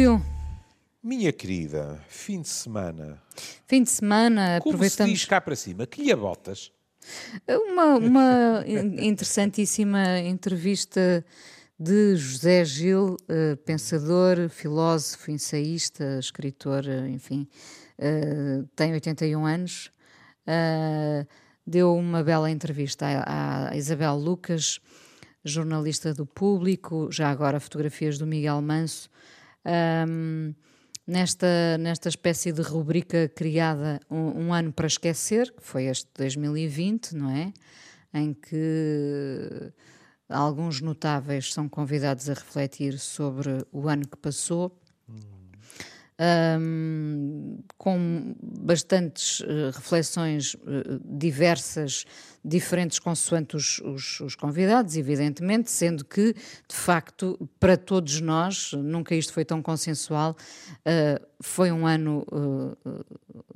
Júlio. Minha querida, fim de semana. Fim de semana, Como aproveitamos. se diz cá para cima? Que lhe botas? Uma, uma in- interessantíssima entrevista de José Gil, eh, pensador, filósofo, ensaísta, escritor, enfim, eh, tem 81 anos. eh, deu uma bela entrevista à Isabel Lucas, jornalista do Público, já agora fotografias do Miguel Manso. Ahm, nesta, nesta espécie de rubrica criada um, um ano para esquecer, que foi este 2020, não é? Em que alguns notáveis são convidados a refletir sobre o ano que passou. Ahm, com bastantes eh, reflexões eh, diversas, diferentes consoante os, os- os convidados, evidentemente, sendo que, de facto, para todos nós, nunca isto foi tão consensual, eh, foi um ano eh,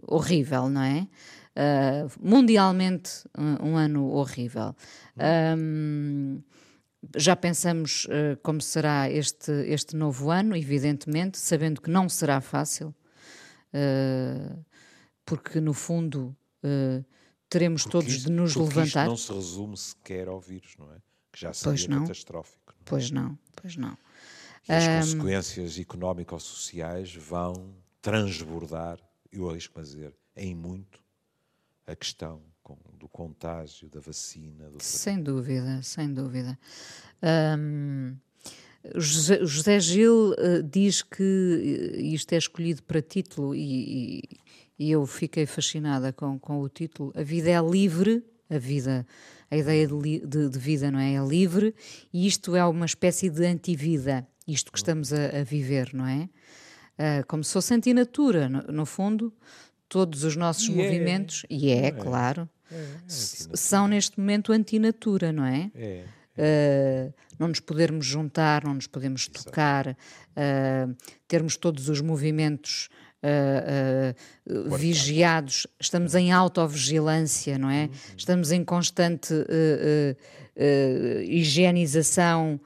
horrível, não é? Eh, mundialmente, um, um ano horrível. Ahm, já pensamos eh, como será este, este novo ano, evidentemente, sabendo que não será fácil, eh, porque no fundo eh, teremos Porque todos isto- de nos levantar. Isto não se resume sequer ao vírus, não é? Que já Pois seria não. catastrófico. não é? Pois não, pois não. E as consequências económico-sociais vão transbordar, eu arrisco-me a dizer, em muito, a questão do contágio, da vacina, do Sem dúvida, sem dúvida. Ahm, José, José Gil eh, diz que eh, isto é escolhido para título e, e- e eu fiquei fascinada com, com o título. A vida é livre, a vida, a ideia de, de- de vida não é? É livre e isto é uma espécie de antivida, isto que estamos a, a viver, não é? Ah, como se fosse antinatura, no, no fundo, todos os nossos é. movimentos, e é, claro, s- antinatura. são neste momento antinatura, não é? É. Uh, não nos podermos juntar, não nos podemos tocar, uh, termos todos os movimentos uh, uh, vigiados, estamos em autovigilância, não é? Estamos em constante uh, higienização.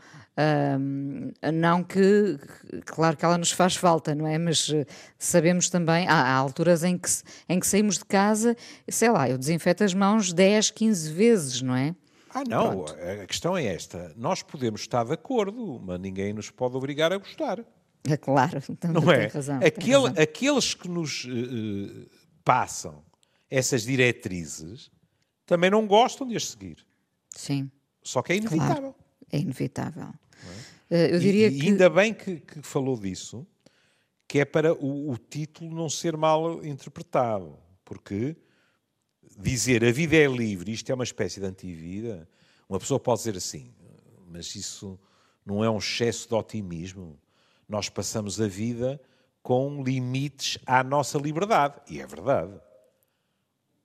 um, não que, claro que ela nos faz falta, não é? Mas sabemos também, há, há alturas em que, em que saímos de casa, sei lá, eu desinfeto as mãos 10, 15 vezes, não é? Ah, não, a questão é esta. Nós podemos estar de acordo, mas ninguém nos pode obrigar a gostar. É claro, Não tem é? razão. Aquele- aqueles que nos eh, passam essas diretrizes também não gostam de as seguir. Sim, Só que é inevitável. é inevitável. Eh, Eu diria e, e que. ainda bem que, que falou disso, que é para o, o título não ser mal interpretado. Porque dizer a vida é livre, isto é uma espécie de antivida, uma pessoa pode dizer assim, mas isso não é um excesso de otimismo. Nós passamos a vida com limites à nossa liberdade. E é verdade.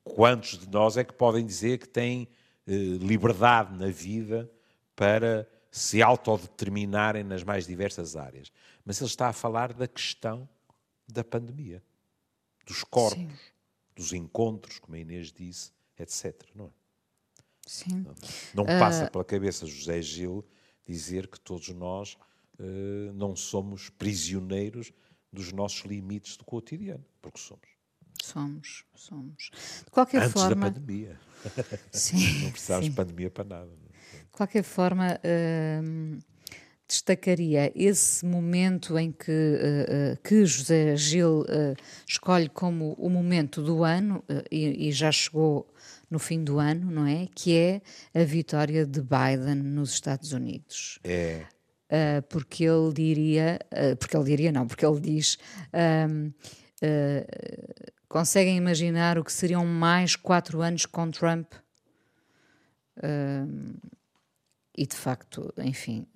Quantos de nós é que podem dizer que têm eh, liberdade na vida para se autodeterminarem nas mais diversas áreas? Mas ele está a falar da questão da pandemia, dos corpos, Sim. dos encontros, como a Inês disse, etc. Não, é? Sim. não passa pela cabeça José Gil dizer que todos nós não somos prisioneiros dos nossos limites do cotidiano, porque somos. Somos, somos. De qualquer Antes forma. da pandemia. Sim, Não precisávamos de pandemia para nada. é? De qualquer forma, hum, destacaria esse momento em que, uh, uh, que José Gil uh, escolhe como o momento do ano, e, e já chegou no fim do ano, não é? Que é a vitória de Biden nos Estados Unidos. É. Uh, porque ele diria, uh, porque ele diria não, porque ele diz, um, uh, conseguem imaginar o que seriam mais quatro anos com Trump? Um, e de facto, enfim,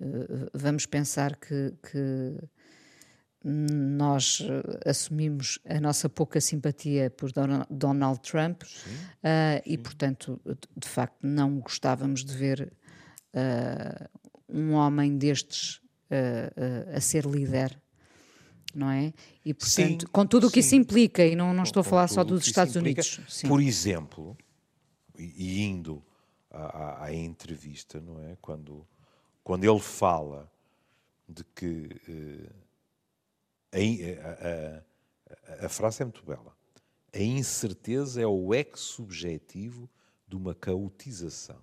vamos pensar que, que nós assumimos a nossa pouca simpatia por Don- Donald Trump uh, e, portanto, de- de facto, não gostávamos de ver uh, um homem destes uh, uh, a ser líder, não é? E, portanto, Sim, com tudo o que sim. isso implica, e não, não estou a com falar só dos Estados implica. Unidos. Sim. Por exemplo, e indo à, à- à entrevista, não é? Quando, quando ele fala de que eh, a, a, a frase é muito bela. A incerteza é o ex subjetivo de uma caotização,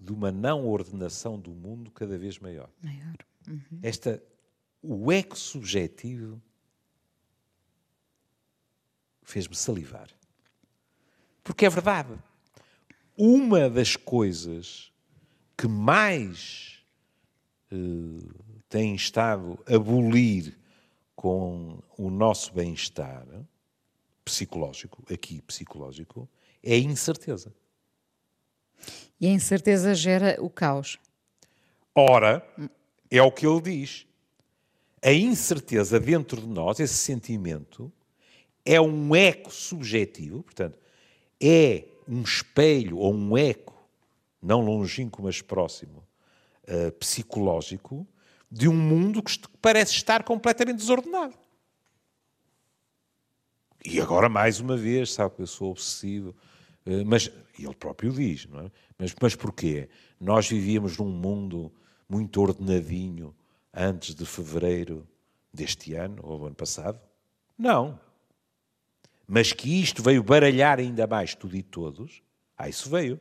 de uma não ordenação do mundo cada vez maior. Maior. Uhum. Esta, o ex subjetivo fez-me salivar. Porque é verdade. Uma das coisas que mais eh, tem estado a abolir com o nosso bem-estar psicológico, aqui psicológico, é a incerteza. E a incerteza gera o caos. Ora, é o que ele diz. A incerteza dentro de nós, esse sentimento, é um eco subjetivo, portanto, é um espelho ou um eco, não longínquo, mas próximo, uh, psicológico, de um mundo que parece estar completamente desordenado. E agora, mais uma vez, sabe que eu sou obsessivo, mas ele próprio diz, não é? Mas, mas porquê? Nós vivíamos num mundo muito ordenadinho antes de fevereiro deste ano, ou do ano passado? Não mas que isto veio baralhar ainda mais tudo e todos, ah, isso veio.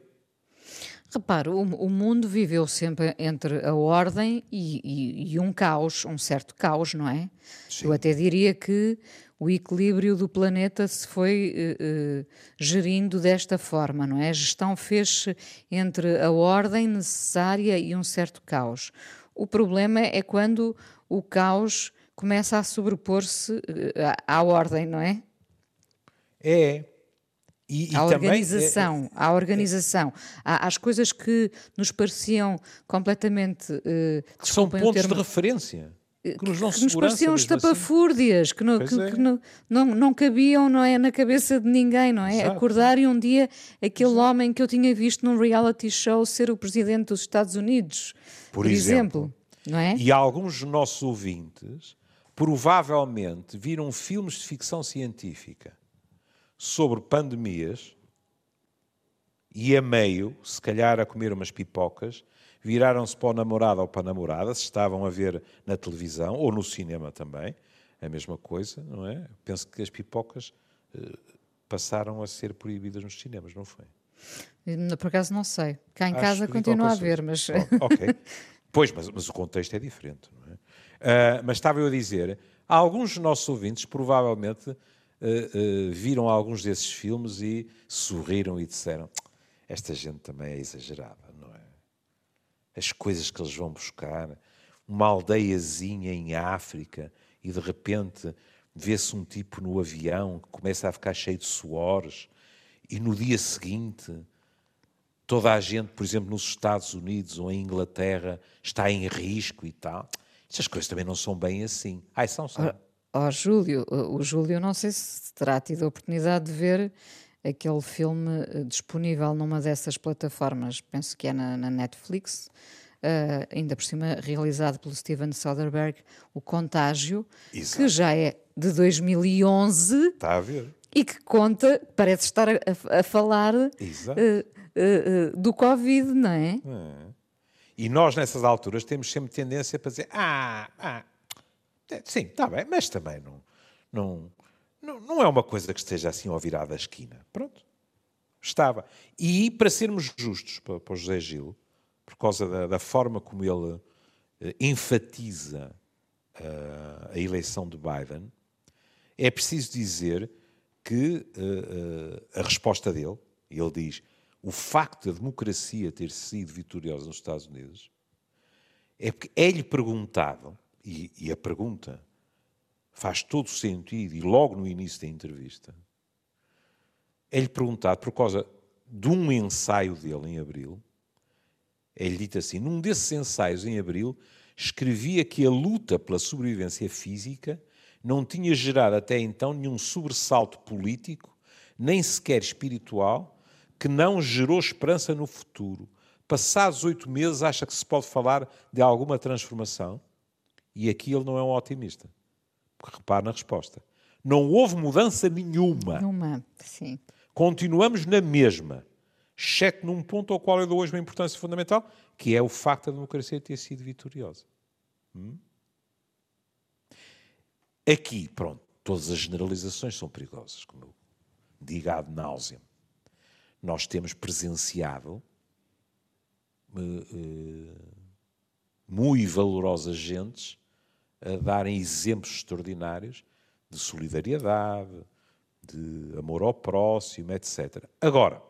Repare, o, o, mundo viveu sempre entre a ordem e, e, e um caos, um certo caos, não é? Sim. Eu até diria que o equilíbrio do planeta se foi uh, uh, gerindo desta forma, não é? A gestão fez-se entre a ordem necessária e um certo caos. O problema é quando o caos começa a sobrepor-se uh, à ordem, não é? É. E, e a organização, é, a organização, as coisas que nos pareciam completamente uh, que são pontos termo, de referência eh, que nos, que nos pareciam estapafúrdias, assim. que, não, que, é. que não, não, não, cabiam não é, na cabeça de ninguém, não é? Exato. Acordar e um dia aquele Exato. homem que eu tinha visto num reality show ser o presidente dos Estados Unidos, por, por exemplo. exemplo. não é? E alguns dos nossos ouvintes provavelmente viram filmes de ficção científica sobre pandemias e a meio, se calhar a comer umas pipocas, viraram-se para o namorado ou para a namorada, se estavam a ver na televisão ou no cinema também, a mesma coisa, não é? Penso que as pipocas eh, passaram a ser proibidas nos cinemas, não foi? Por acaso não sei. Cá em Acho casa continua a ver, mas. Oh, ok. Pois, mas, mas, o contexto é diferente, não é? Uh, mas estava eu a dizer, alguns dos nossos ouvintes provavelmente uh, viram alguns desses filmes e sorriram e disseram: esta gente também é exagerada? As coisas que eles vão buscar, uma aldeiazinha em África e de repente vê-se um tipo no avião que começa a ficar cheio de suores e no dia seguinte toda a gente, por exemplo, nos Estados Unidos ou em Inglaterra está em risco e tal. Estas coisas também não são bem assim. Ai, são, são. Ó Júlio, o Júlio não sei se terá tido a oportunidade de ver aquele filme eh, disponível numa dessas plataformas, penso que é na, na Netflix, uh, ainda por cima realizado pelo Steven Soderbergh, O Contágio, Exato. que já é de 2011. Está a ver. E que conta, parece estar a, a falar uh, uh, do Covid, não é? é? E nós, nessas alturas, temos sempre tendência para dizer: ah, ah sim, está bem, mas também não, não, não, não é uma coisa que esteja assim ao virar da esquina. Pronto. Estava. E para sermos justos para, para o José Gil, por causa da, da forma como ele uh, enfatiza uh, a eleição de Biden, é preciso dizer que uh, a resposta dele, ele diz, o facto da democracia ter sido vitoriosa nos Estados Unidos, é porque é-lhe perguntado e, e a pergunta faz todo sentido, e logo no início da entrevista, é-lhe perguntado por causa de um ensaio dele em abril. É-lhe dito assim: num desses ensaios em abril, escrevia que a luta pela sobrevivência física não tinha gerado até então nenhum sobressalto político, nem sequer espiritual, que não gerou esperança no futuro. Passados oito meses, acha que se pode falar de alguma transformação? E aqui ele não é um otimista. Repare na resposta. Não houve mudança nenhuma. Nenhuma, sim. Continuamos na mesma, exceto num ponto ao qual eu dou hoje uma importância fundamental, que é o facto da democracia ter sido vitoriosa. Hum? Aqui, pronto, todas as generalizações são perigosas, como eu digo ad náusea. Nós temos presenciado uh, uh, muito valorosas gentes a darem exemplos extraordinários de solidariedade, de amor ao próximo, etc. Agora,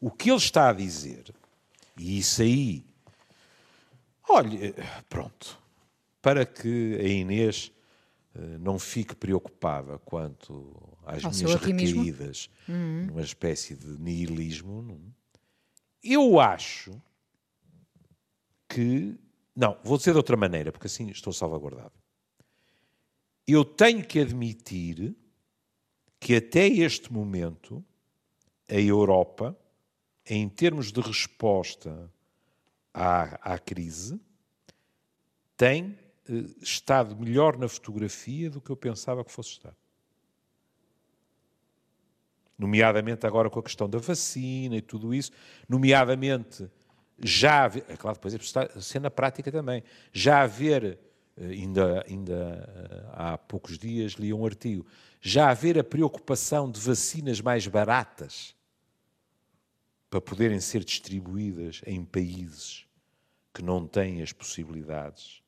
o que ele está a dizer, e isso aí, olha, pronto, para que a Inês uh, não fique preocupada quanto às Ao minhas recaídas uhum. numa espécie de nihilismo, não? eu acho que. Não, vou dizer de outra maneira, porque assim estou salvaguardado. Eu tenho que admitir que até este momento a Europa, em termos de resposta à, à crise, tem eh, estado melhor na fotografia do que eu pensava que fosse estar. Nomeadamente agora com a questão da vacina e tudo isso, nomeadamente já haver, é claro, depois é preciso ser na prática também, já haver, eh, ainda, ainda eh, há poucos dias li um artigo, já haver a preocupação de vacinas mais baratas para poderem ser distribuídas em países que não têm as possibilidades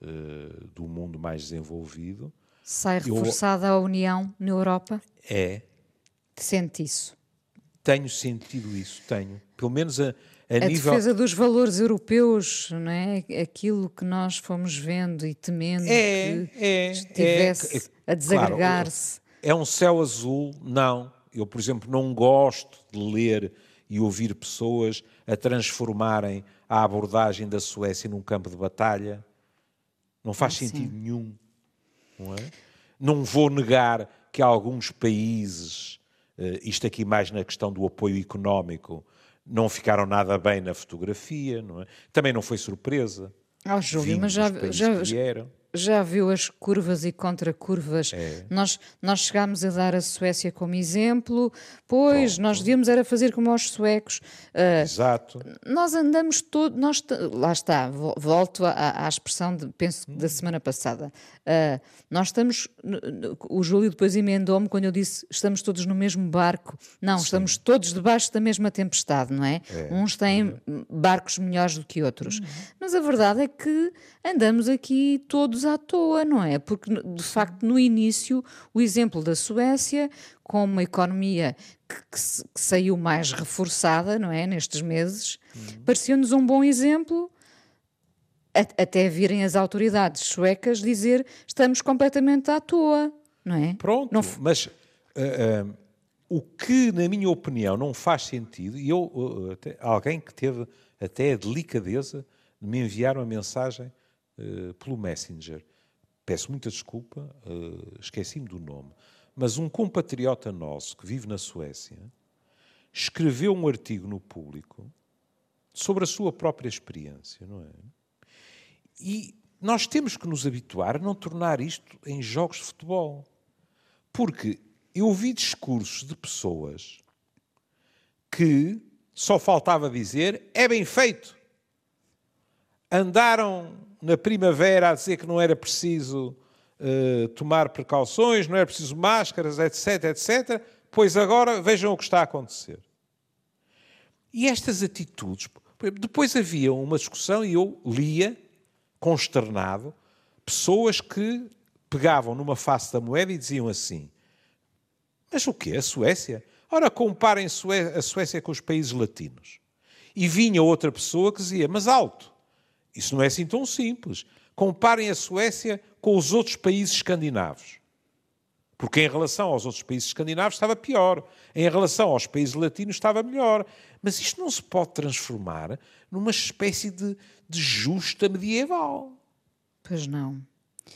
uh, do mundo mais desenvolvido. Sai reforçada Eu, a União na Europa? É. Sente isso? Tenho sentido isso, tenho. Pelo menos a, a, a nível... defesa dos valores europeus, não é? Aquilo que nós fomos vendo e temendo é, que é, estivesse é, a desagregar-se. Claro, é um céu azul? Não. Eu, por exemplo, não gosto de ler e ouvir pessoas a transformarem a abordagem da Suécia num campo de batalha. Não faz ah, sentido nenhum. Não, é? não vou negar que alguns países, eh, isto aqui mais na questão do apoio económico, não ficaram nada bem na fotografia. Não é? Também não foi surpresa. Ah, Júlio, mas já, já, já viu as curvas e contracurvas. É. Nós, nós chegámos a dar a Suécia como exemplo, pois Pronto. nós devíamos era fazer como aos suecos. Uh, Exato. Nós andamos todos, nós, lá está, volto à, à expressão, de, penso, hum. da semana passada. Uh, nós estamos, o Júlio depois emendou-me quando eu disse estamos todos no mesmo barco. Não, Sim. estamos todos debaixo da mesma tempestade, não é? é. Uns têm uhum. barcos melhores do que outros. Uhum. Mas a verdade é que andamos aqui todos à toa, não é? Porque, de facto, no início, o exemplo da Suécia, com uma economia que, que, que saiu mais reforçada, não é? Nestes meses, uhum. parecia-nos um bom exemplo até virem as autoridades suecas dizer estamos completamente à toa, não é? Pronto, não... mas uh, uh, o que, na minha opinião, não faz sentido, e eu, uh, até, alguém que teve até a delicadeza de me enviar uma mensagem eh, pelo Messenger. Peço muita desculpa, uh, esqueci-me do nome, mas um compatriota nosso que vive na Suécia escreveu um artigo no público sobre a sua própria experiência, não é? E nós temos que nos habituar a não tornar isto em jogos de futebol. Porque eu ouvi discursos de pessoas que só faltava dizer é bem feito. Andaram na primavera a dizer que não era preciso uh, tomar precauções, não era preciso máscaras, etc, etc, pois agora vejam o que está a acontecer. E estas atitudes. Depois havia uma discussão e eu lia, consternado, pessoas que pegavam numa face da moeda e diziam assim: Mas o quê? A Suécia? Ora, comparem a Suécia com os países latinos. E vinha outra pessoa que dizia: Mas alto, isso não é assim tão simples. Comparem a Suécia com os outros países escandinavos. Porque em relação aos outros países escandinavos estava pior. Em relação aos países latinos estava melhor. Mas isto não se pode transformar numa espécie de, de justa medieval. Pois não.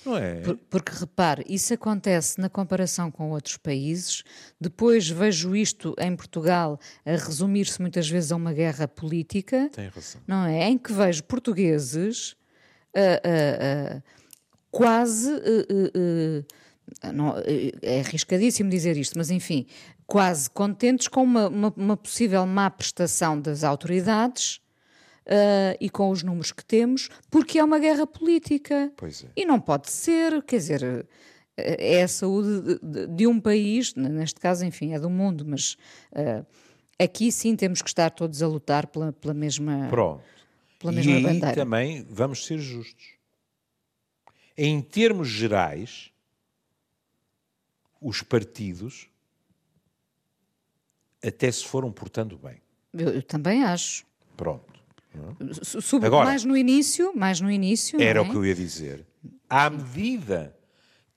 Não é? Porque repare, isso acontece na comparação com outros países. Depois vejo isto em Portugal a resumir-se muitas vezes a uma guerra política. Tem razão. Não é? Em que vejo portugueses uh, uh, uh, quase. Não, é arriscadíssimo dizer isto, mas enfim, quase contentes com uma, uma, uma possível má prestação das autoridades uh, e com os números que temos, porque é uma guerra política. Pois é. E não pode ser, quer dizer, é a saúde de, de, um país, neste caso, enfim, é do mundo, mas uh, aqui sim temos que estar todos a lutar pela, pela mesma, Pronto. Pela mesma e bandeira. também vamos ser justos. Em termos gerais, os partidos até se foram portando bem. Eu, eu também acho. Pronto. Sobre, Agora, mais no início, mais no início. Era é? o que eu ia dizer. À medida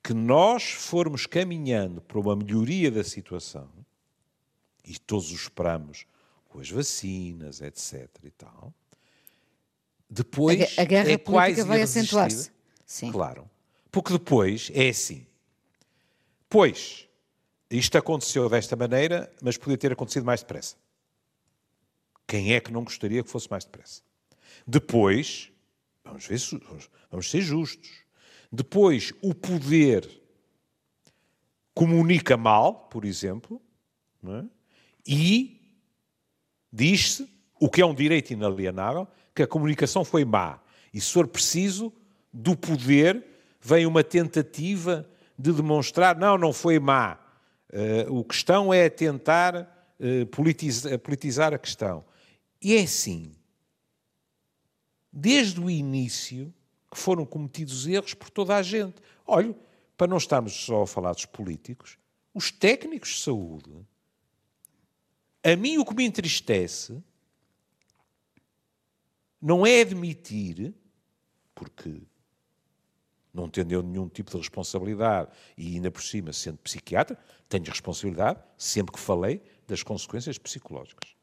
que nós formos caminhando para uma melhoria da situação, e todos o esperamos com as vacinas, etc. e tal, depois a, a guerra é política vai acentuar-se. Sim. Claro. Porque depois é assim. Pois, isto aconteceu desta maneira, mas podia ter acontecido mais depressa. Quem é que não gostaria que fosse mais depressa? Depois, vamos, ver, vamos ser justos. Depois, o poder comunica mal, por exemplo, é? e diz-se, o que é um direito inalienável, que a comunicação foi má. E se for preciso, do poder vem uma tentativa de demonstrar, não, não foi má. Uh, o questão é tentar uh, politizar, politizar a questão. E é assim. Desde o início que foram cometidos erros por toda a gente. Olha, para não estarmos só a falar dos políticos, os técnicos de saúde. A mim o que me entristece não é admitir, porque não tendo nenhum tipo de responsabilidade e ainda por cima sendo psiquiatra, tenho responsabilidade, sempre que falei, das consequências psicológicas.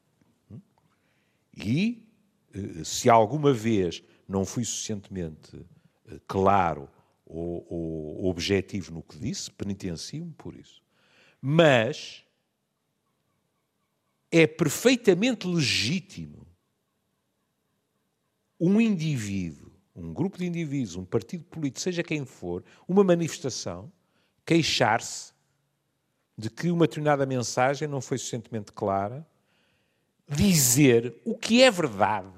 E eh, se alguma vez não fui suficientemente eh, claro ou, ou objetivo no que disse, penitencio-me por isso. Mas é perfeitamente legítimo um indivíduo, um grupo de indivíduos, um partido político, seja quem for, uma manifestação, queixar-se de que uma determinada mensagem não foi suficientemente clara, dizer o que é verdade,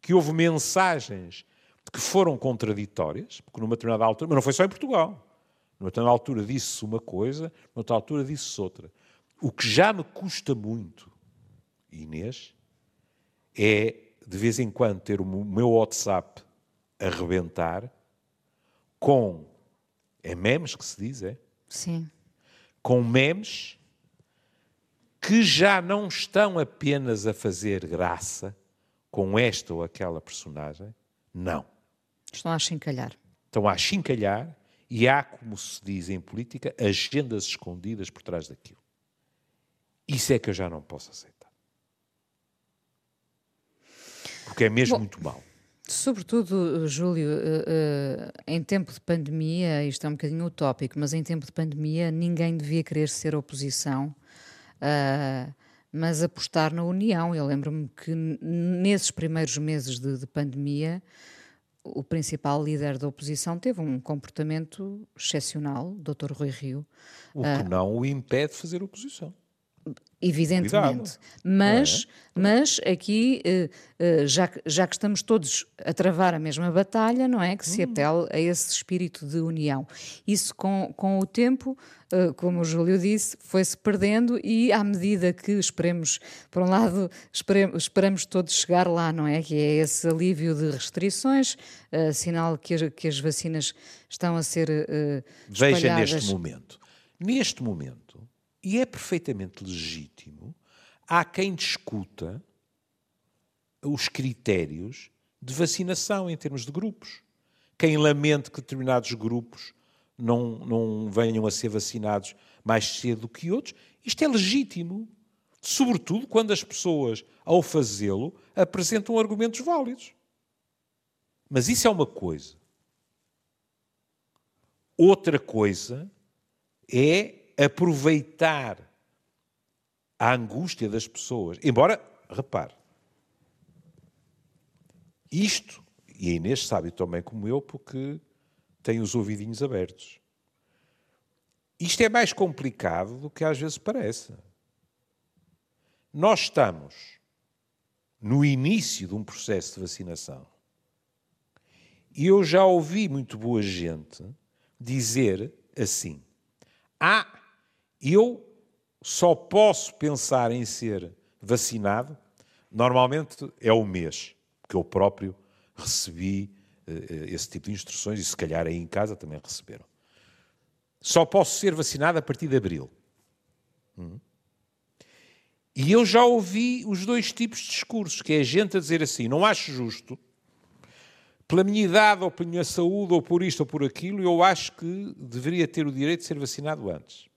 que houve mensagens que foram contraditórias, porque numa determinada altura, mas não foi só em Portugal, numa determinada altura disse-se uma coisa, numa outra altura disse-se outra. O que já me custa muito, Inês, é de vez em quando ter o meu WhatsApp a rebentar com. É memes que se diz, é? Sim. Com memes que já não estão apenas a fazer graça com esta ou aquela personagem. Não. Estão a chincalhar. Estão a chincalhar e há, como se diz em política, agendas escondidas por trás daquilo. Isso é que eu já não posso aceitar porque é mesmo Bom, muito mau. Sobretudo, Júlio, uh, uh, em tempo de pandemia, isto é um bocadinho utópico, mas em tempo de pandemia ninguém devia querer ser oposição, uh, mas apostar na união. Eu lembro-me que nesses primeiros meses de, de pandemia, o principal líder da oposição teve um comportamento excepcional, Dr. Rui Rio. O que não o impede de fazer oposição. Evidentemente. Mas, é? mas aqui, eh, eh, já, já que estamos todos a travar a mesma batalha, não é? Que se hum. apela a esse espírito de união. Isso, com, com o tempo, eh, como o Júlio disse, foi-se perdendo e, à medida que esperemos, por um lado, esperemos, esperamos todos chegar lá, não é? Que é esse alívio de restrições, sinal que as, que as vacinas estão a ser espalhadas. Veja neste momento. Neste momento, e é perfeitamente legítimo, há quem discuta os critérios de vacinação em termos de grupos. Quem lamente que determinados grupos não, não venham a ser vacinados mais cedo do que outros. Isto é legítimo. Sobretudo quando as pessoas, ao fazê-lo, apresentam argumentos válidos. Mas isso é uma coisa. Outra coisa é aproveitar a angústia das pessoas. Embora, repare, isto, e a Inês sabe também como eu, porque tem os ouvidinhos abertos. Isto é mais complicado do que às vezes parece. Nós estamos no início de um processo de vacinação e eu já ouvi muito boa gente dizer assim: Ah, eu só posso pensar em ser vacinado, normalmente é o mês, que eu próprio recebi uh, esse tipo de instruções e se calhar aí em casa também receberam. Só posso ser vacinado a partir de abril. Hum. E eu já ouvi os dois tipos de discursos, que é a gente a dizer assim, não acho justo, pela minha idade, ou pela minha saúde, ou por isto ou por aquilo, eu acho que deveria ter o direito de ser vacinado antes.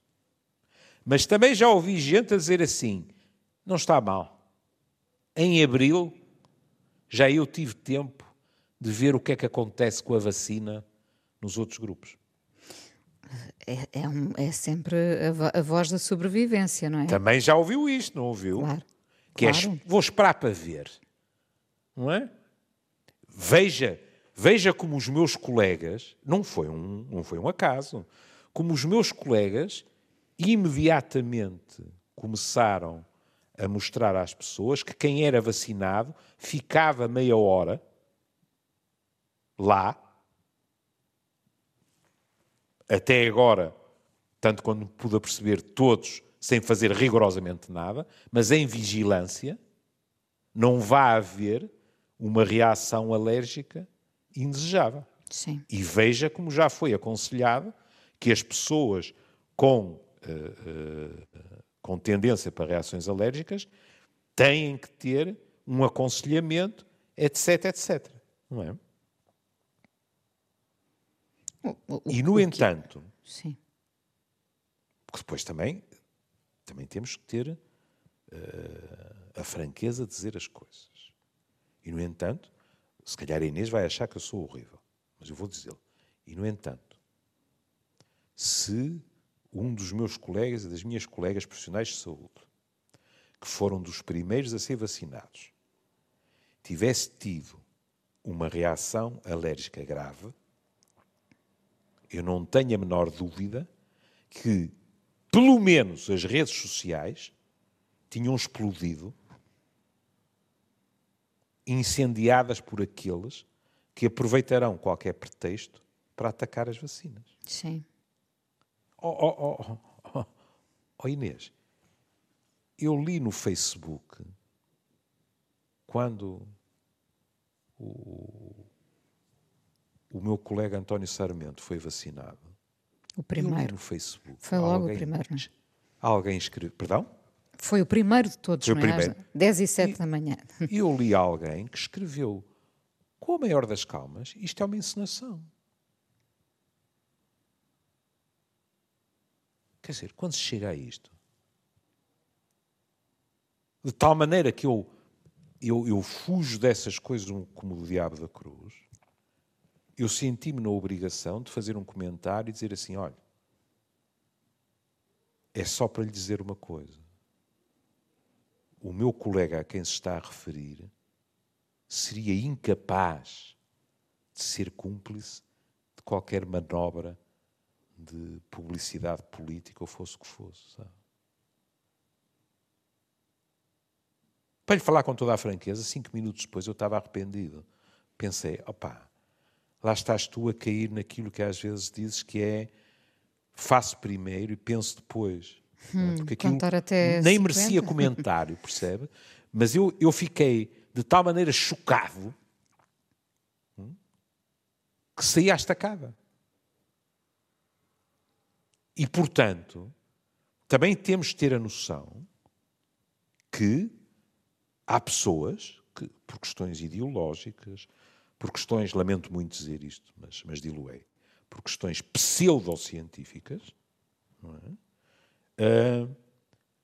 Mas também já ouvi gente a dizer assim, não está mal. Em abril, já eu tive tempo de ver o que é que acontece com a vacina nos outros grupos. É, é, um, é sempre a, a, voz da sobrevivência, não é? Também já ouviu isto, não ouviu? Claro. Que claro. É, vou esperar para ver. Não é? Veja, veja como os meus colegas, não foi um, não foi um acaso, como os meus colegas imediatamente começaram a mostrar às pessoas que quem era vacinado ficava meia hora lá, até agora, tanto quando pude perceber, todos sem fazer rigorosamente nada, mas em vigilância, não vai haver uma reação alérgica indesejável. Sim. E veja como já foi aconselhado que as pessoas com, com tendência para reações alérgicas têm que ter um aconselhamento, etc, etc. Não é? O, o, e, no entanto, que... Sim. porque depois também, também temos que ter uh, a franqueza de dizer as coisas. E, no entanto, se calhar a Inês vai achar que eu sou horrível, mas eu vou dizê-lo. E, no entanto, se um dos meus colegas e das minhas colegas profissionais de saúde, que foram dos primeiros a ser vacinados, tivesse tido uma reação alérgica grave, eu não tenho a menor dúvida que, pelo menos, as redes sociais tinham explodido, incendiadas por aqueles que aproveitarão qualquer pretexto para atacar as vacinas. Sim. Oh, oh, oh, oh, oh Inês, eu li no Facebook quando o, o meu colega António Sarmento foi vacinado. O primeiro. no Facebook. Foi logo alguém, o primeiro. Não? É? Alguém escreveu. Perdão? Foi o primeiro de todos, Foi não o primeiro. é? 10 e 7 e, da manhã. E eu li alguém que escreveu, com a maior das calmas, isto é uma encenação. Quer dizer, quando se chega a isto, de tal maneira que eu, eu, eu fujo dessas coisas como o diabo da cruz, eu senti-me na obrigação de fazer um comentário e dizer assim: olha, é só para lhe dizer uma coisa. O meu colega a quem se está a referir seria incapaz de ser cúmplice de qualquer manobra de publicidade política ou fosse o que fosse. Sabe? Para lhe falar com toda a franqueza, cinco minutos depois eu estava arrependido. Pensei, opá, lá estás tu a cair naquilo que às vezes dizes que é faço primeiro e penso depois. É? Hum, Porque aquilo nem 50. merecia comentário, percebe? Mas eu, eu fiquei de tal maneira chocado hum, que saí à estacada. E, portanto, também temos de ter a noção que há pessoas que, por questões ideológicas, por questões, lamento muito dizer isto, mas, mas diluei, por questões pseudocientíficas, é? uh,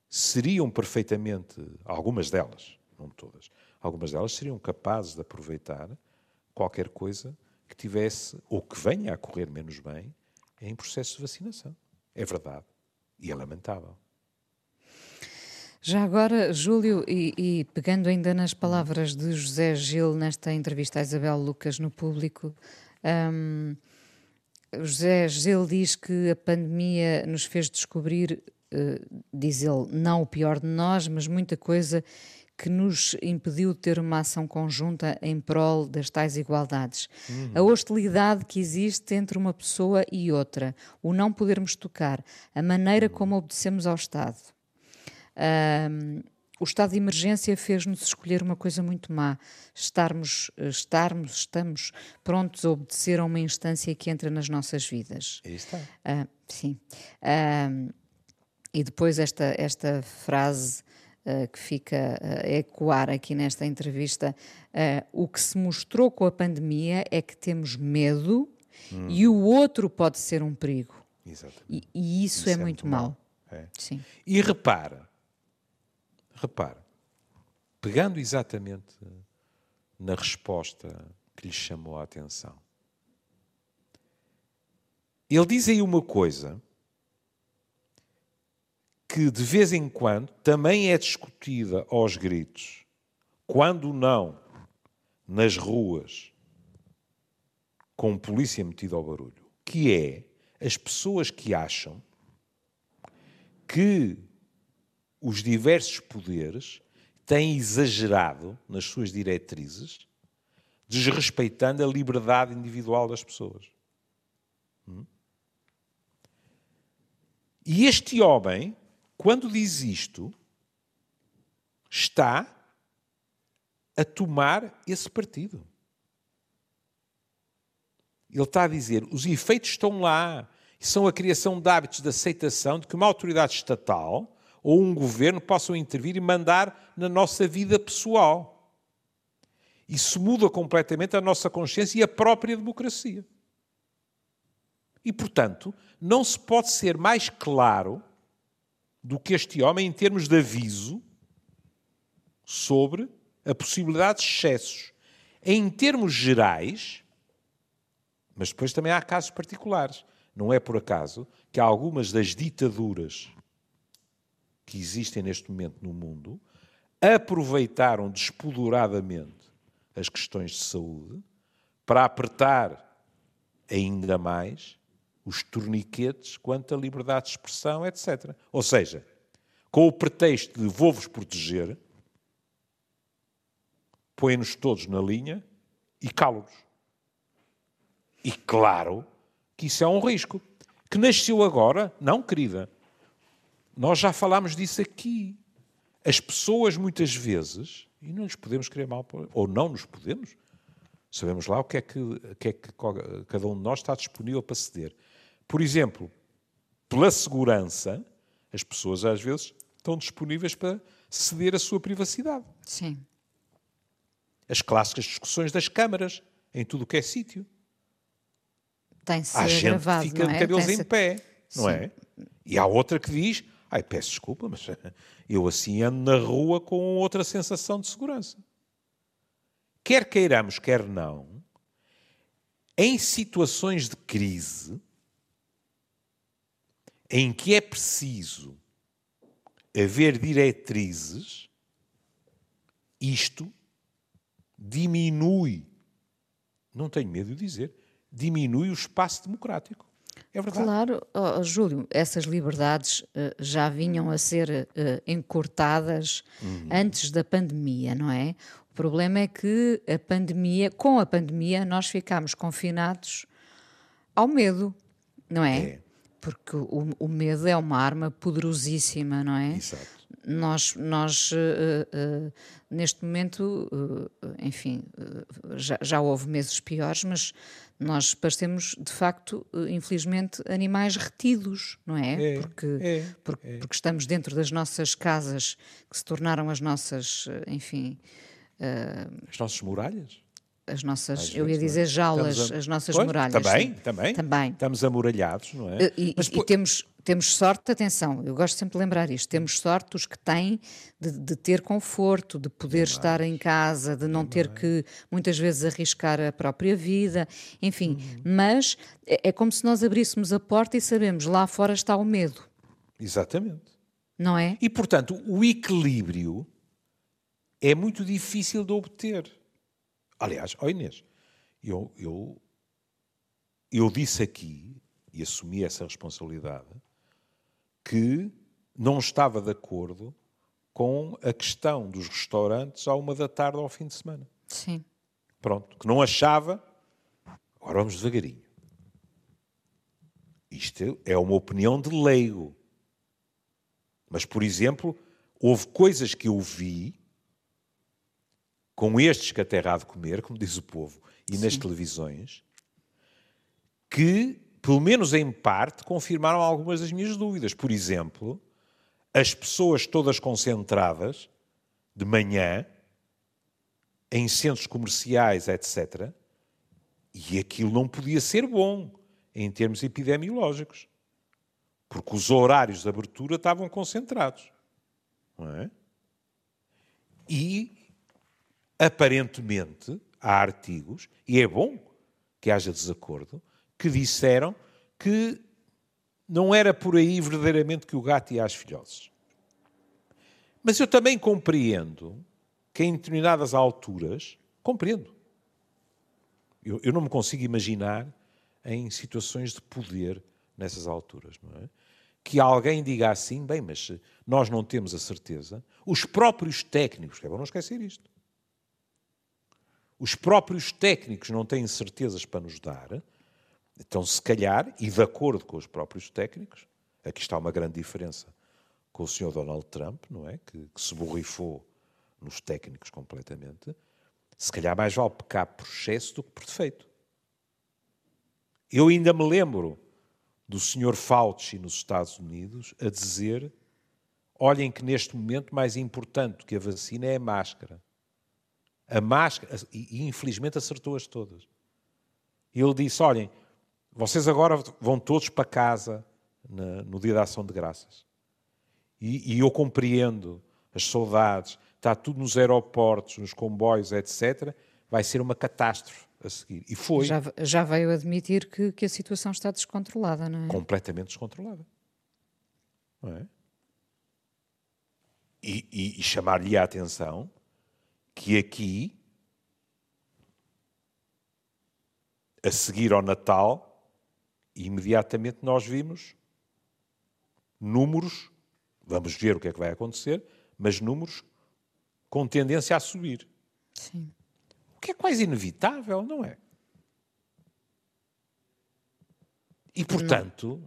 seriam perfeitamente, algumas delas, não todas, algumas delas seriam capazes de aproveitar qualquer coisa que tivesse ou que venha a correr menos bem em processo de vacinação. É verdade. E é lamentável. Já agora, Júlio, e, e, pegando ainda nas palavras de José Gil nesta entrevista a Isabel Lucas no público, um, José Gil diz que a pandemia nos fez descobrir, uh, diz ele, não o pior de nós, mas muita coisa que nos impediu de ter uma ação conjunta em prol das tais igualdades. Uhum. A hostilidade que existe entre uma pessoa e outra, o não podermos tocar, a maneira uhum. como obedecemos ao Estado. Um, o estado de emergência fez-nos escolher uma coisa muito má: estarmos, estarmos, estamos prontos a obedecer a uma instância que entra nas nossas vidas. Aí está. Uh, sim. Uh, e depois esta, esta frase que fica a ecoar aqui nesta entrevista: o que se mostrou com a pandemia é que temos medo hum. e o outro pode ser um perigo. E, e isso, isso, é, é muito, muito mau. É. Sim. E repara Repare, pegando exatamente na resposta que lhe chamou a atenção, ele diz aí uma coisa que de vez em quando também é discutida aos gritos, quando não nas ruas, com polícia metida ao barulho, que é as pessoas que acham que os diversos poderes têm exagerado nas suas diretrizes, desrespeitando a liberdade individual das pessoas. Hum? E este homem, quando diz isto, está a tomar esse partido. Ele está a dizer: os efeitos estão lá, são a criação de hábitos de aceitação de que uma autoridade estatal ou um governo possam intervir e mandar na nossa vida pessoal. Isso muda completamente a nossa consciência e a própria democracia. E, portanto, não se pode ser mais claro do que este homem em termos de aviso sobre a possibilidade de excessos. Em termos gerais, mas depois também há casos particulares. Não é por acaso que algumas das ditaduras que existem neste momento no mundo aproveitaram despoduradamente as questões de saúde para apertar ainda mais os torniquetes quanto à liberdade de expressão, etc. Ou seja, com o pretexto de vou-vos proteger, põem-nos todos na linha e calam-nos. E claro que isso é um risco. Que nasceu agora? Não, querida. Nós já falámos disso aqui. As pessoas, muitas vezes, e não lhes podemos querer mal, ou não nos podemos, sabemos lá o que é que, que, é que cada um de nós está disponível para ceder. Por exemplo, pela segurança, as pessoas às vezes estão disponíveis para ceder a sua privacidade. Sim. As clássicas discussões das câmaras, em tudo o que é sítio. Tem-se Há gente que fica de é? cabelos em pé, não Sim. é? E há outra que diz, Ai, peço desculpa, mas eu assim ando na rua com outra sensação de segurança. Quer queiramos, quer não, em situações de crise, em que é preciso haver diretrizes, isto diminui, não tenho medo de dizer, diminui o espaço democrático. É verdade. Claro, oh, Júlio, essas liberdades uh, já vinham a ser uh, encurtadas uhum. antes da pandemia, não é? O problema é que a pandemia, com a pandemia, nós ficámos confinados ao medo, não é? é. Porque o, o, medo é uma arma poderosíssima, não é? Exato. Nós, nós uh, uh, neste momento, uh, enfim, já, já houve meses piores, mas nós parecemos, de facto, infelizmente, animais retidos, não é? é porque, é, porque, é. porque, estamos dentro das nossas casas, que se tornaram as nossas, enfim. as nossas muralhas? As nossas, eu ia dizer jaulas, a... as nossas pois, muralhas. Também, também, também. Estamos amuralhados, não é? E, Mas, e temos, temos sorte, atenção, eu gosto sempre de lembrar isto, temos sorte os que têm de, de ter conforto, de poder estar em casa, de não ter que muitas vezes arriscar a própria vida, enfim. Uhum. Mas é, é como se nós abríssemos a porta e sabemos, lá fora está o medo. Exatamente. Não é? E, portanto, o equilíbrio é muito difícil de obter. Aliás, ó Inês, eu, eu, eu disse aqui, e assumi essa responsabilidade, que não estava de acordo com a questão dos restaurantes à uma da tarde ao fim de semana. Sim. Pronto, que não achava. Agora vamos devagarinho. Isto é uma opinião de leigo. Mas, por exemplo, houve coisas que eu vi com estes que a terra há de comer, como diz o povo, e Sim. nas televisões, que, pelo menos em parte, confirmaram algumas das minhas dúvidas. Por exemplo, as pessoas todas concentradas de manhã em centros comerciais, etc. E aquilo não podia ser bom em termos epidemiológicos, porque os horários de abertura estavam concentrados. Não é? E, aparentemente, há artigos, e é bom que haja desacordo, que disseram que não era por aí verdadeiramente que o gato ia às filhoses. Mas eu também compreendo que em determinadas alturas, compreendo. Eu, eu não me consigo imaginar em situações de poder nessas alturas, não é? Que alguém diga assim, bem, mas nós não temos a certeza, os próprios técnicos, que é bom não esquecer isto, os próprios técnicos não têm certezas para nos dar, então, se calhar, e de acordo com os próprios técnicos, aqui está uma grande diferença com o senhor Donald Trump, não é? Que, que se borrifou nos técnicos completamente. Se calhar mais vale pecar por excesso do que por defeito. Eu ainda me lembro do senhor Fauci nos Estados Unidos a dizer: olhem que neste momento mais importante que a vacina é a máscara. A máscara, e infelizmente acertou-as todas. Ele disse: olhem, vocês agora vão todos para casa na, no dia da ação de graças. E, e, eu compreendo as saudades, está tudo nos aeroportos, nos comboios, etc. Vai ser uma catástrofe a seguir. E foi. Já, já veio admitir que, que a situação está descontrolada, não é? Completamente descontrolada. Não é? E, e, e chamar-lhe a atenção que aqui, a seguir ao Natal, imediatamente nós vimos números, vamos ver o que é que vai acontecer, mas números com tendência a subir. Sim. O que é quase inevitável, não é? E, portanto...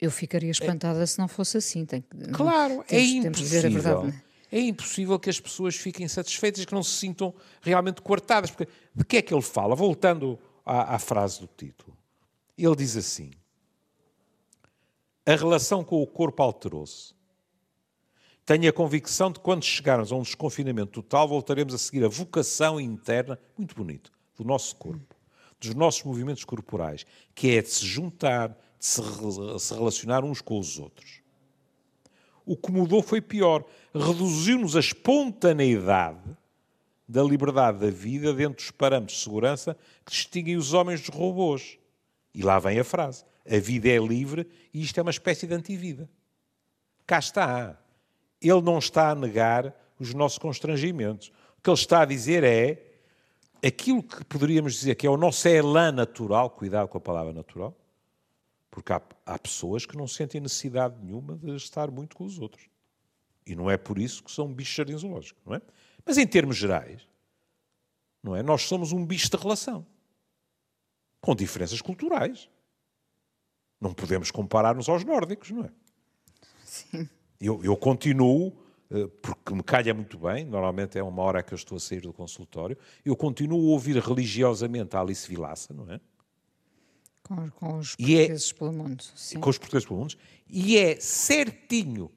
Eu ficaria espantada é... se não fosse assim. Tem, claro, temos, é impossível. Verdade, é? impossível que as pessoas fiquem satisfeitas, que não se sintam realmente coartadas. Porque de que é que ele fala? Voltando à, à frase do título. Ele diz assim: A relação com o corpo alterou-se. Tenho a convicção de que quando chegarmos a um desconfinamento total, voltaremos a seguir a vocação interna, muito bonito, do nosso corpo, dos nossos movimentos corporais, que é de se juntar, de se relacionar uns com os outros. O que mudou foi pior. Reduziu-nos a espontaneidade da liberdade da vida dentro dos parâmetros de segurança que distinguem os homens dos robôs. E lá vem a frase: a vida é livre e isto é uma espécie de antivida. Cá está ele não está a negar os nossos constrangimentos. O que ele está a dizer é aquilo que poderíamos dizer que é o nosso elan natural, cuidado com a palavra natural, porque há, há pessoas que não sentem necessidade nenhuma de estar muito com os outros. E não é por isso que são bichos jardins zoológicos, não é? Mas em termos gerais, não é? Nós somos um bicho de relação, com diferenças culturais. Não podemos comparar-nos aos nórdicos, não é? Sim. Eu, eu continuo, eh, porque me calha muito bem, normalmente é uma hora que eu estou a sair do consultório, eu continuo a ouvir religiosamente a Alice Vilaça, não é? Com, com os é portugueses é, pelo mundo. Sim. Com os portugueses pelo mundo. E é certinho,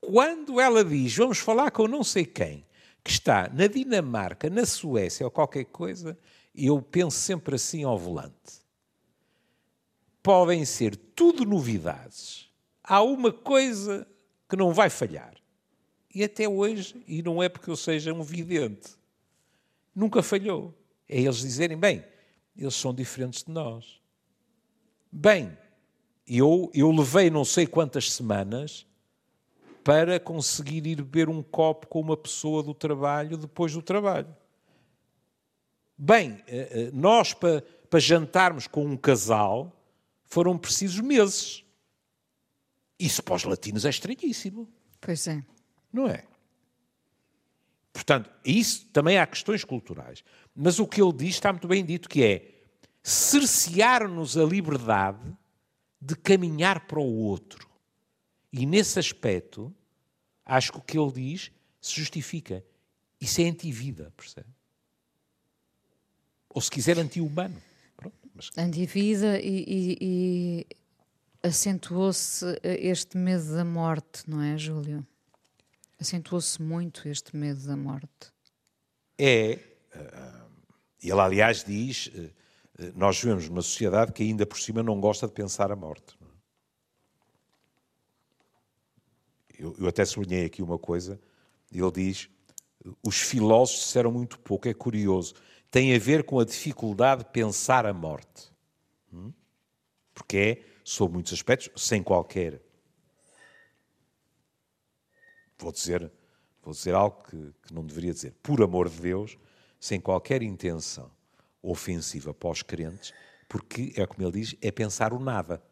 quando ela diz, vamos falar com não sei quem, que está na Dinamarca, na Suécia ou qualquer coisa, eu penso sempre assim ao volante. Podem ser tudo novidades. Há uma coisa que não vai falhar. E até hoje, e não é porque eu seja um vidente, nunca falhou. É eles dizerem, bem, eles são diferentes de nós. Bem, eu, eu levei não sei quantas semanas para conseguir ir beber um copo com uma pessoa do trabalho depois do trabalho. Bem, eh, eh, nós para, para jantarmos com um casal foram precisos meses. Isso para os latinos é estranhíssimo. Pois é. Não é? Portanto, isso também há questões culturais. Mas o que ele diz está muito bem dito, que é cercear-nos a liberdade de caminhar para o outro. E nesse aspecto, acho que o que ele diz se justifica. Isso é anti-vida, percebe? Ou se quiser, anti-humano. Mas... Anti-vida e, e, e acentuou-se este medo da morte, não é, Júlio? Acentuou-se muito este medo da morte. É. Uh, ele, aliás, diz: uh, nós vivemos numa sociedade que ainda por cima não gosta de pensar a morte. Eu, eu até sublinhei aqui uma coisa. Ele diz: os filósofos disseram muito pouco, é curioso. Tem a ver com a dificuldade de pensar a morte. Hum? Porque é, sob muitos aspectos, sem qualquer vou dizer, vou dizer algo que, que não deveria dizer, por amor de Deus, sem qualquer intenção ofensiva para os crentes, porque é como ele diz, é pensar o nada.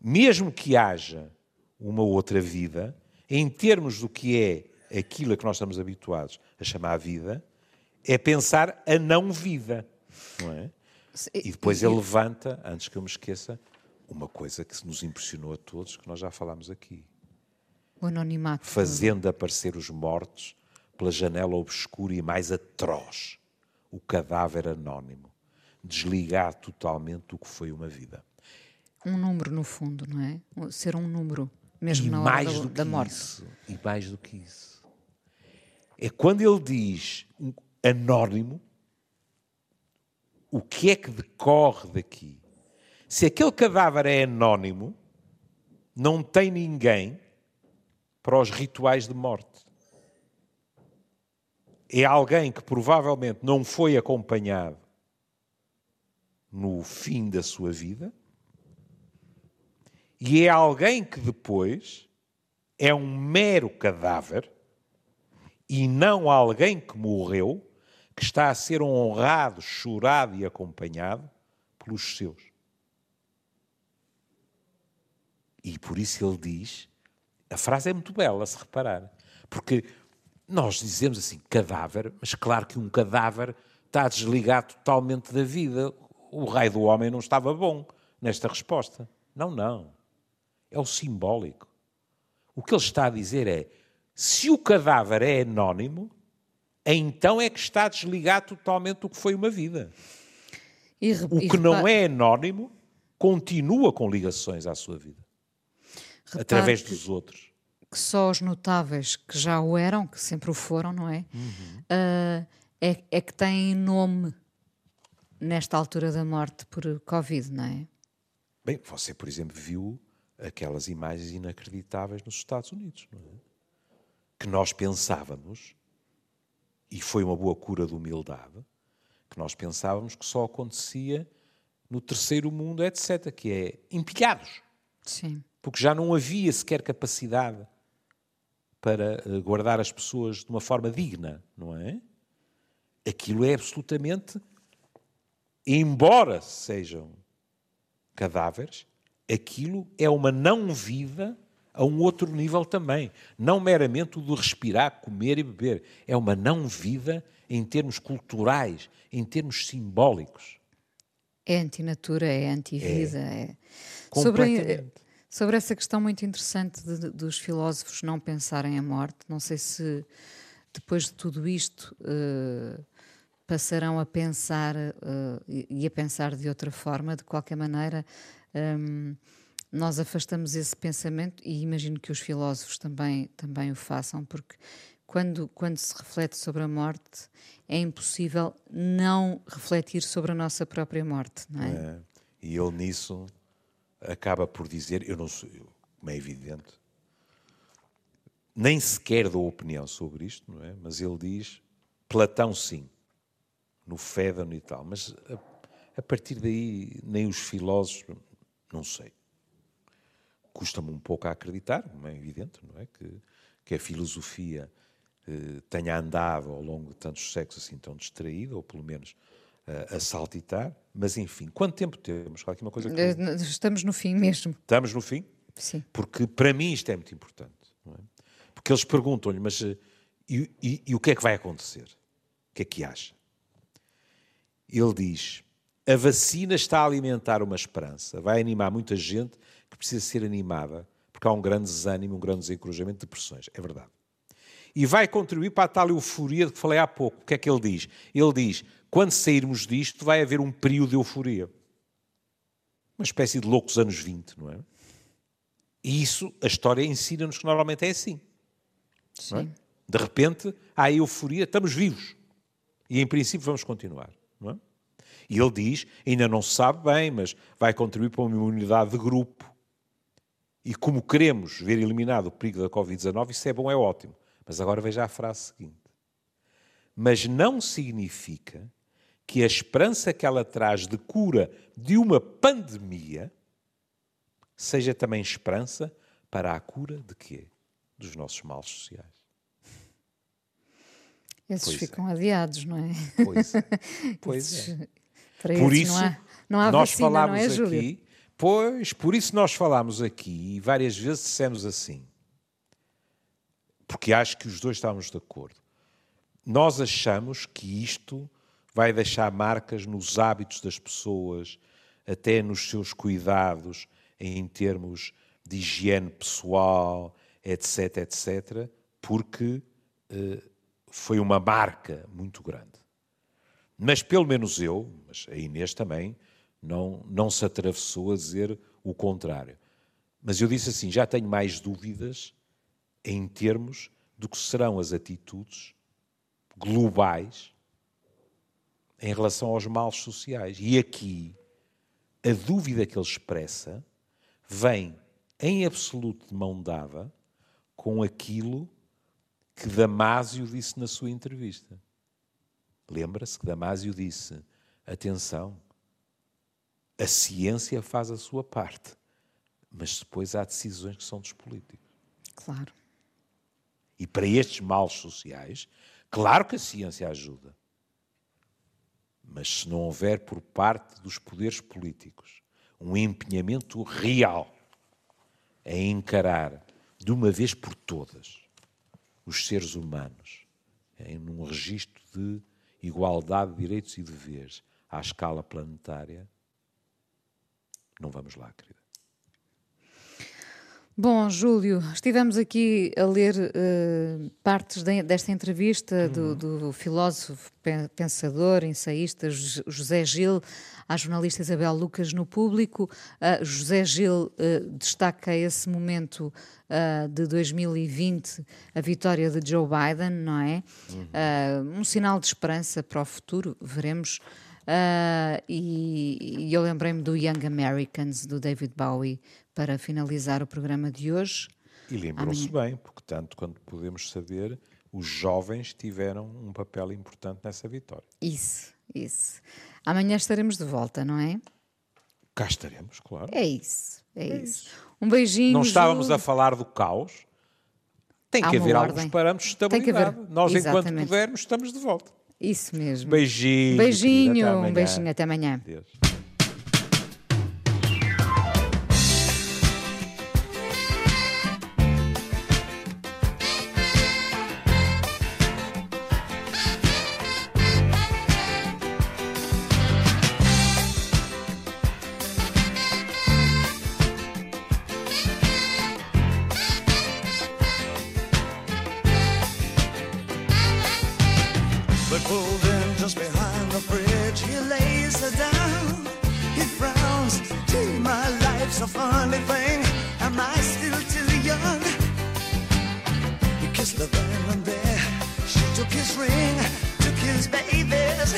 Mesmo que haja uma outra vida, em termos do que é aquilo a que nós estamos habituados a chamar vida, é pensar a não vida, não é? E depois ele levanta, antes que eu me esqueça, uma coisa que nos impressionou a todos, que nós já falámos aqui. O anonimato. Fazendo aparecer os mortos pela janela obscura e mais atroz, o cadáver anónimo, desligado totalmente do que foi uma vida. Um número, no fundo, não é? Ser um número, mesmo e na hora da, da morte. Isso, e mais do que isso. É quando ele diz um anónimo, o que é que decorre daqui? Se aquele cadáver é anónimo, não tem ninguém para os rituais de morte. É alguém que provavelmente não foi acompanhado no fim da sua vida, e é alguém que depois é um mero cadáver e não alguém que morreu, que está a ser honrado, chorado e acompanhado pelos seus. E por isso ele diz a frase é muito bela, se reparar. Porque nós dizemos assim, cadáver, mas claro que um cadáver está desligado totalmente da vida. O raio do homem não estava bom nesta resposta. Não, não. É o simbólico. O que ele está a dizer é: se o cadáver é anónimo, então é que está desligado totalmente do que foi uma vida. E, o que não é anónimo continua com ligações à sua vida através dos outros. Que só os notáveis que já o eram, que sempre o foram, não é? Uhum. Uh, é, é que têm nome nesta altura da morte por Covid, não é? Bem, você, por exemplo, viu aquelas imagens inacreditáveis nos Estados Unidos, não é? Que nós pensávamos, e foi uma boa cura de humildade, que nós pensávamos que só acontecia no terceiro mundo, etc., que é empilhados. Sim porque já não havia sequer capacidade para eh, guardar as pessoas de uma forma digna, não é? Aquilo é absolutamente, embora sejam cadáveres, aquilo é uma não-vida a um outro nível também. Não meramente o de respirar, comer e beber. É uma não-vida em termos culturais, em termos simbólicos. É antinatura, é antivida. É. é... Sobre, Sobre essa questão muito interessante de, de, dos filósofos não pensarem a morte, não sei se depois de tudo isto uh, passarão a pensar uh, e a pensar de outra forma, de qualquer maneira. Um, ehm, nós afastamos esse pensamento e imagino que os filósofos também, também o façam, porque quando, quando se reflete sobre a morte é impossível não refletir sobre a nossa própria morte, não é? é e ele nisso acaba por dizer, eu não sou, como é evidente, nem sequer dou opinião sobre isto, não é? Mas ele diz, Platão sim, no Fédano e tal, mas a, a partir daí nem os filósofos, não sei. Custa-me um pouco a acreditar, como é evidente, não é? Que, que a filosofia eh, tenha andado ao longo de tantos séculos assim tão distraída, ou pelo menos a saltitar, mas enfim, quanto tempo temos? Aqui uma coisa que... Estamos no fim mesmo. Estamos no fim? Sim. Porque para mim isto é muito importante. É? Porque eles perguntam-lhe, mas e, e, e o que é que vai acontecer? O que é que acha? Ele diz: a vacina está a alimentar uma esperança, vai animar muita gente que precisa ser animada, porque há um grande desânimo, um grande desencorajamento de depressões. É verdade. E vai contribuir para a tal euforia de que falei há pouco. O que é que ele diz? Ele diz: quando sairmos disto, vai haver um período de euforia. Uma espécie de loucos anos 20, não é? E isso, a história ensina-nos que normalmente é assim. É? De repente, há euforia, estamos vivos. E em princípio vamos continuar. É? E ele diz, ainda não se sabe bem, mas vai contribuir para uma imunidade de grupo. E como queremos ver eliminado o perigo da Covid-19, isso é bom, é ótimo. Mas agora veja a frase seguinte. Mas não significa que a esperança que ela traz de cura de uma pandemia seja também esperança para a cura de quê? Dos nossos males sociais. Esses pois ficam é. adiados, não é? Pois, é. pois é. Para por isso, não há, não há nós vacina, falámos não é, aqui, pois, por isso nós falámos aqui e várias vezes dissemos assim, porque acho que os dois estávamos de acordo. Nós achamos que isto vai deixar marcas nos hábitos das pessoas, até nos seus cuidados em termos de higiene pessoal, etc, etc, porque uh, foi uma marca muito grande. Mas pelo menos eu, mas a Inês também, não, não se atravessou a dizer o contrário. Mas eu disse assim: já tenho mais dúvidas em termos do que serão as atitudes globais em relação aos males sociais. E aqui, a dúvida que ele expressa vem em absoluto de mão dada com aquilo que Damásio disse na sua entrevista. Lembra-se que Damásio disse: atenção, a ciência faz a sua parte, mas depois há decisões que são dos políticos. Claro. E para estes males sociais, claro que a ciência ajuda. Mas se não houver por parte dos poderes políticos um empenhamento real em encarar de uma vez por todas os seres humanos em um registro de igualdade de direitos e deveres à escala planetária, não vamos lá, querida. Bom, Júlio, estivemos aqui a ler uh, partes de, desta entrevista do, uhum. do, filósofo, pensador, ensaísta José Gil à jornalista Isabel Lucas no público. Uh, José Gil uh, destaca esse momento de 2020, a vitória de Joe Biden, não é? Uhum. um sinal de esperança para o futuro, veremos. e, e eu lembrei-me do Young Americans, do David Bowie para finalizar o programa de hoje. E lembrou-se bem, porque tanto quanto podemos saber, os jovens tiveram um papel importante nessa vitória. Isso, isso. Amanhã estaremos de volta, não é? Cá estaremos, claro. É isso, é, é isso. isso. Um beijinho. Não estávamos Ju... a falar do caos. Tem Há que haver alguns parâmetros de estabilidade. Nós, Exatamente. enquanto pudermos, estamos de volta. Isso mesmo. Beijinho. Beijinho, um beijinho até amanhã. the there. She took his ring, took his babies.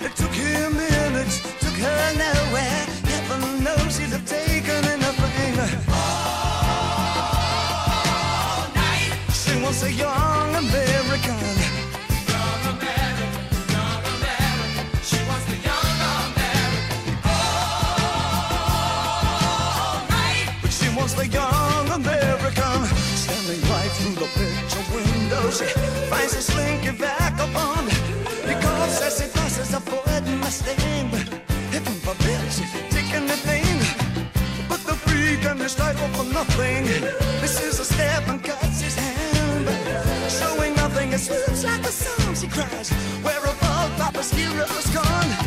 It took him minutes, took her nowhere. Heaven knows he'd have. she finds a slinky vagabond. Because as she passes, avoiding my I'm a bitch, taking the thing But the freak and his life for nothing. This is a step and cuts his hand. Showing nothing, it slips like a song, she cries. Where above Papa's hero's gone.